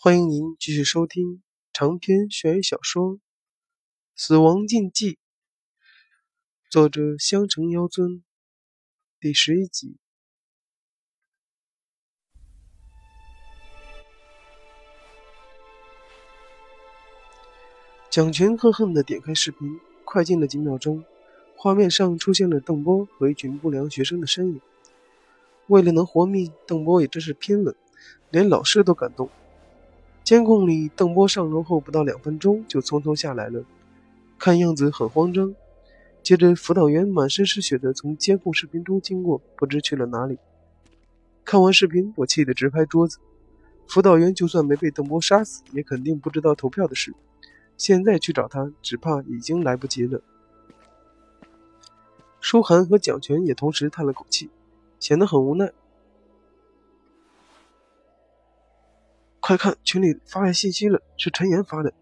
欢迎您继续收听长篇悬疑小说《死亡禁忌》，作者香城妖尊，第十一集。蒋权恨恨地点开视频，快进了几秒钟，画面上出现了邓波和一群不良学生的身影。为了能活命，邓波也真是拼了，连老师都敢动。监控里，邓波上楼后不到两分钟就匆匆下来了，看样子很慌张。接着，辅导员满身是血的从监控视频中经过，不知去了哪里。看完视频，我气得直拍桌子。辅导员就算没被邓波杀死，也肯定不知道投票的事。现在去找他，只怕已经来不及了。舒涵和蒋权也同时叹了口气，显得很无奈。快看，群里发来信息了，是陈岩发的。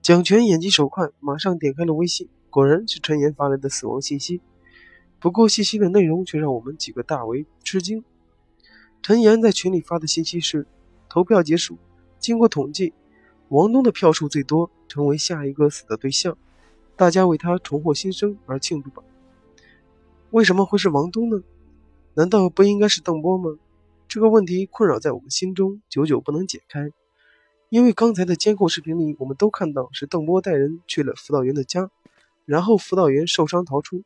蒋权眼疾手快，马上点开了微信，果然是陈岩发来的死亡信息。不过信息的内容却让我们几个大为吃惊。陈岩在群里发的信息是：投票结束，经过统计。王东的票数最多，成为下一个死的对象，大家为他重获新生而庆祝吧。为什么会是王东呢？难道不应该是邓波吗？这个问题困扰在我们心中，久久不能解开。因为刚才的监控视频里，我们都看到是邓波带人去了辅导员的家，然后辅导员受伤逃出。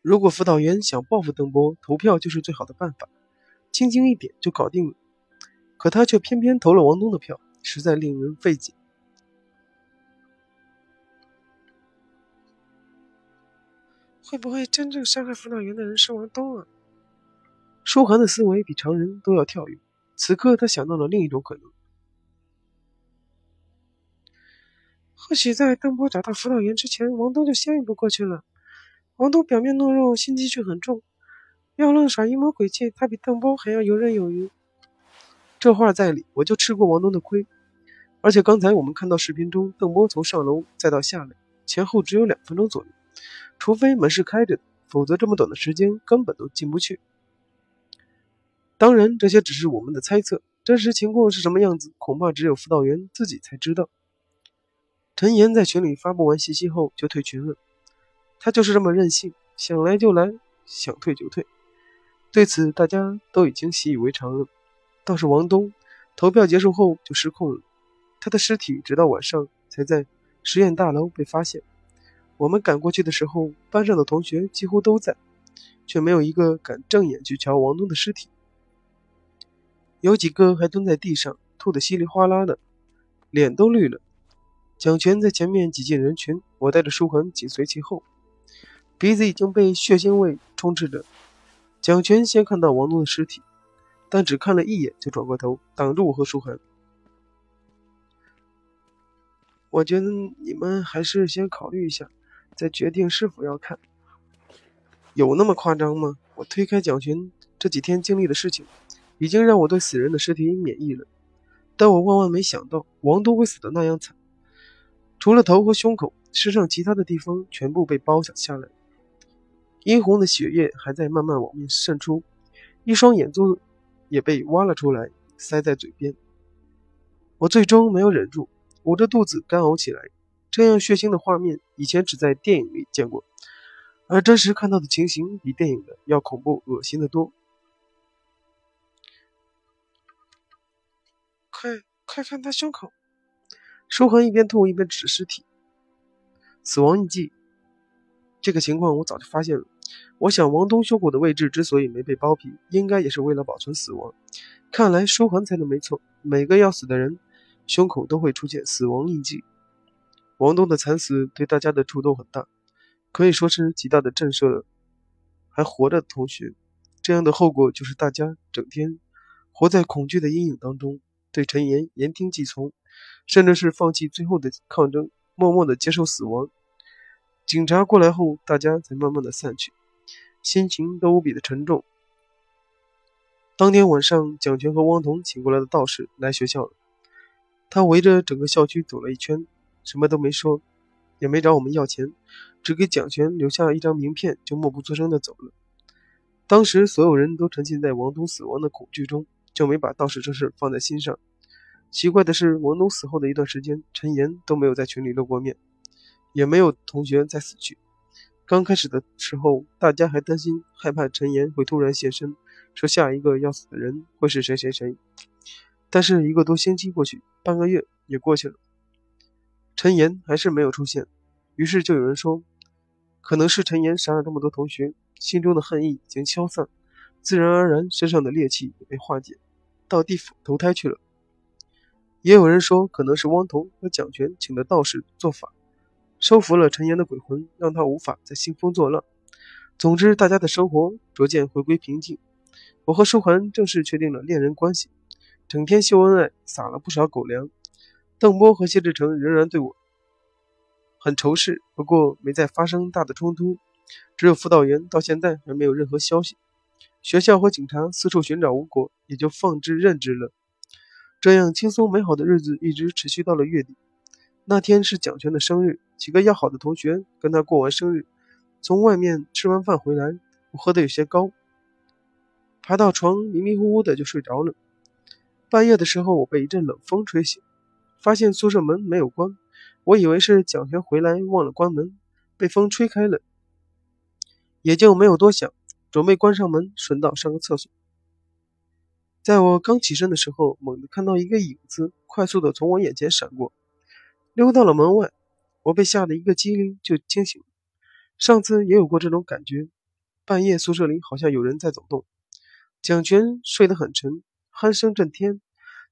如果辅导员想报复邓波，投票就是最好的办法，轻轻一点就搞定了。可他却偏偏投了王东的票，实在令人费解。会不会真正伤害辅导员的人是王东啊？舒涵的思维比常人都要跳跃，此刻他想到了另一种可能：或许在邓波找到辅导员之前，王东就先一步过去了。王东表面懦弱，心机却很重，要愣耍阴谋诡计，他比邓波还要游刃有余。这话在理，我就吃过王东的亏。而且刚才我们看到视频中，邓波从上楼再到下来，前后只有两分钟左右。除非门是开着的，否则这么短的时间根本都进不去。当然，这些只是我们的猜测，真实情况是什么样子，恐怕只有辅导员自己才知道。陈岩在群里发布完信息后就退群了，他就是这么任性，想来就来，想退就退。对此，大家都已经习以为常了。倒是王东，投票结束后就失控了，他的尸体直到晚上才在实验大楼被发现。我们赶过去的时候，班上的同学几乎都在，却没有一个敢正眼去瞧王东的尸体。有几个还蹲在地上，吐得稀里哗啦的，脸都绿了。蒋权在前面挤进人群，我带着舒恒紧随其后，鼻子已经被血腥味充斥着。蒋权先看到王东的尸体。但只看了一眼就转过头，挡住我和舒恒。我觉得你们还是先考虑一下，再决定是否要看。有那么夸张吗？我推开蒋群，这几天经历的事情，已经让我对死人的尸体免疫了。但我万万没想到，王东会死的那样惨。除了头和胸口，身上其他的地方全部被包下来，殷红的血液还在慢慢往面渗出，一双眼珠。也被挖了出来，塞在嘴边。我最终没有忍住，捂着肚子干呕起来。这样血腥的画面，以前只在电影里见过，而真实看到的情形比电影的要恐怖、恶心的多。快快看他胸口！舒恒一边吐一边指尸体，死亡印记。这个情况我早就发现了。我想，王东胸口的位置之所以没被剥皮，应该也是为了保存死亡。看来舒恒猜的没错，每个要死的人胸口都会出现死亡印记。王东的惨死对大家的触动很大，可以说是极大的震慑了还活着的同学。这样的后果就是大家整天活在恐惧的阴影当中，对陈岩言听计从，甚至是放弃最后的抗争，默默的接受死亡。警察过来后，大家才慢慢的散去，心情都无比的沉重。当天晚上，蒋权和汪彤请过来的道士来学校了。他围着整个校区走了一圈，什么都没说，也没找我们要钱，只给蒋权留下一张名片，就默不作声的走了。当时所有人都沉浸在王东死亡的恐惧中，就没把道士这事放在心上。奇怪的是，王东死后的一段时间，陈岩都没有在群里露过面，也没有同学再死去。刚开始的时候，大家还担心，害怕陈岩会突然现身，说下一个要死的人会是谁谁谁。但是一个多星期过去，半个月也过去了，陈岩还是没有出现。于是就有人说，可能是陈岩杀了这么多同学，心中的恨意已经消散，自然而然身上的戾气也被化解，到地府投胎去了。也有人说，可能是汪童和蒋权请的道士做法，收服了陈岩的鬼魂，让他无法再兴风作浪。总之，大家的生活逐渐回归平静。我和舒涵正式确定了恋人关系，整天秀恩爱，撒了不少狗粮。邓波和谢志成仍然对我很仇视，不过没再发生大的冲突。只有辅导员到现在还没有任何消息，学校和警察四处寻找无果，也就放之任之了。这样轻松美好的日子一直持续到了月底。那天是蒋权的生日，几个要好的同学跟他过完生日，从外面吃完饭回来，我喝得有些高，爬到床迷迷糊糊的就睡着了。半夜的时候，我被一阵冷风吹醒，发现宿舍门没有关，我以为是蒋权回来忘了关门，被风吹开了，也就没有多想，准备关上门，顺道上个厕所。在我刚起身的时候，猛地看到一个影子快速的从我眼前闪过，溜到了门外。我被吓得一个机灵就清醒了。上次也有过这种感觉，半夜宿舍里好像有人在走动。蒋全睡得很沉，鼾声震天，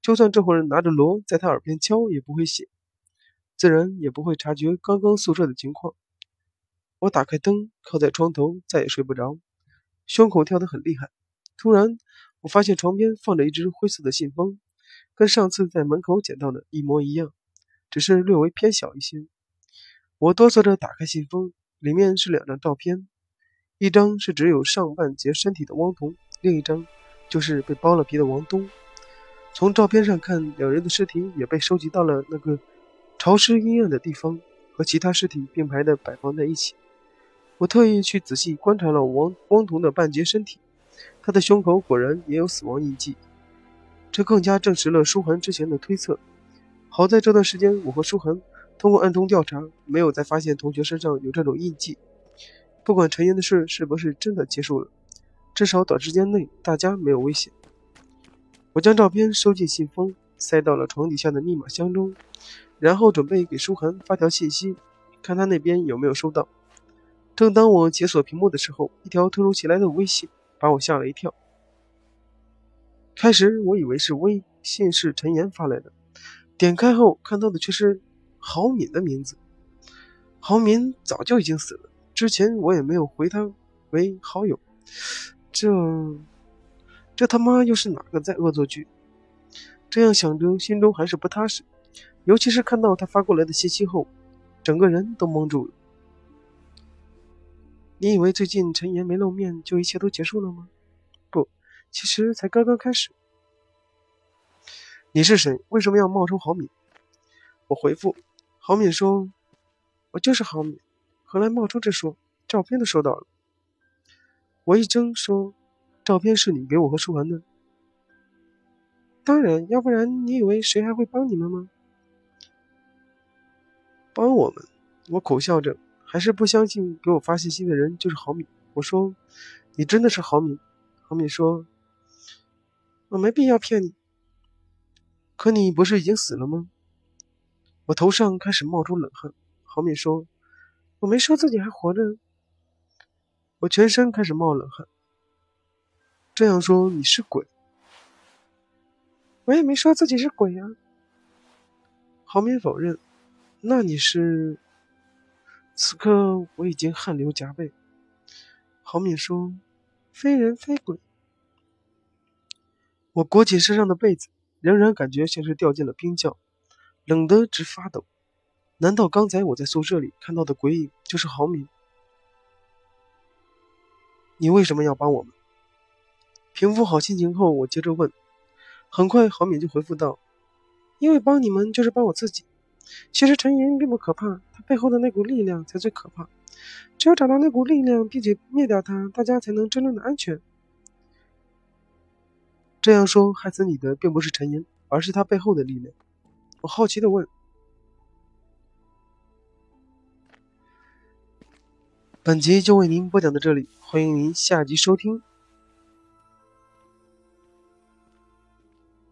就算这伙人拿着锣在他耳边敲，也不会醒，自然也不会察觉刚刚宿舍的情况。我打开灯，靠在床头，再也睡不着，胸口跳得很厉害。突然。我发现床边放着一只灰色的信封，跟上次在门口捡到的一模一样，只是略微偏小一些。我哆嗦着打开信封，里面是两张照片，一张是只有上半截身体的汪童，另一张就是被剥了皮的王东。从照片上看，两人的尸体也被收集到了那个潮湿阴暗的地方，和其他尸体并排的摆放在一起。我特意去仔细观察了王汪彤的半截身体。他的胸口果然也有死亡印记，这更加证实了舒涵之前的推测。好在这段时间，我和舒涵通过暗中调查，没有再发现同学身上有这种印记。不管陈岩的事是不是真的结束了，至少短时间内大家没有危险。我将照片收进信封，塞到了床底下的密码箱中，然后准备给舒涵发条信息，看他那边有没有收到。正当我解锁屏幕的时候，一条突如其来的微信。把我吓了一跳。开始我以为是微信是陈岩发来的，点开后看到的却是郝敏的名字。郝敏早就已经死了，之前我也没有回他为好友。这这他妈又是哪个在恶作剧？这样想着，心中还是不踏实。尤其是看到他发过来的信息后，整个人都懵住了。你以为最近陈岩没露面就一切都结束了吗？不，其实才刚刚开始。你是谁？为什么要冒充郝敏？我回复，郝敏说：“我就是郝敏。”何来冒充之说？照片都收到了。我一怔，说：“照片是你给我和舒涵的？”当然，要不然你以为谁还会帮你们吗？帮我们？我苦笑着。还是不相信给我发信息的人就是郝敏。我说：“你真的是郝敏？”郝敏说：“我没必要骗你。”可你不是已经死了吗？我头上开始冒出冷汗。郝敏说：“我没说自己还活着。”我全身开始冒冷汗。这样说你是鬼？我也没说自己是鬼呀。郝敏否认。那你是？此刻我已经汗流浃背。郝敏说：“非人非鬼。”我裹紧身上的被子，仍然感觉像是掉进了冰窖，冷得直发抖。难道刚才我在宿舍里看到的鬼影就是郝敏？你为什么要帮我们？平复好心情后，我接着问。很快，郝敏就回复道：“因为帮你们就是帮我自己。”其实陈岩并不可怕，背后的那股力量才最可怕。只有找到那股力量，并且灭掉它，大家才能真正的安全。这样说，害死你的并不是陈岩，而是他背后的力量。我好奇的问：“本集就为您播讲到这里，欢迎您下集收听。”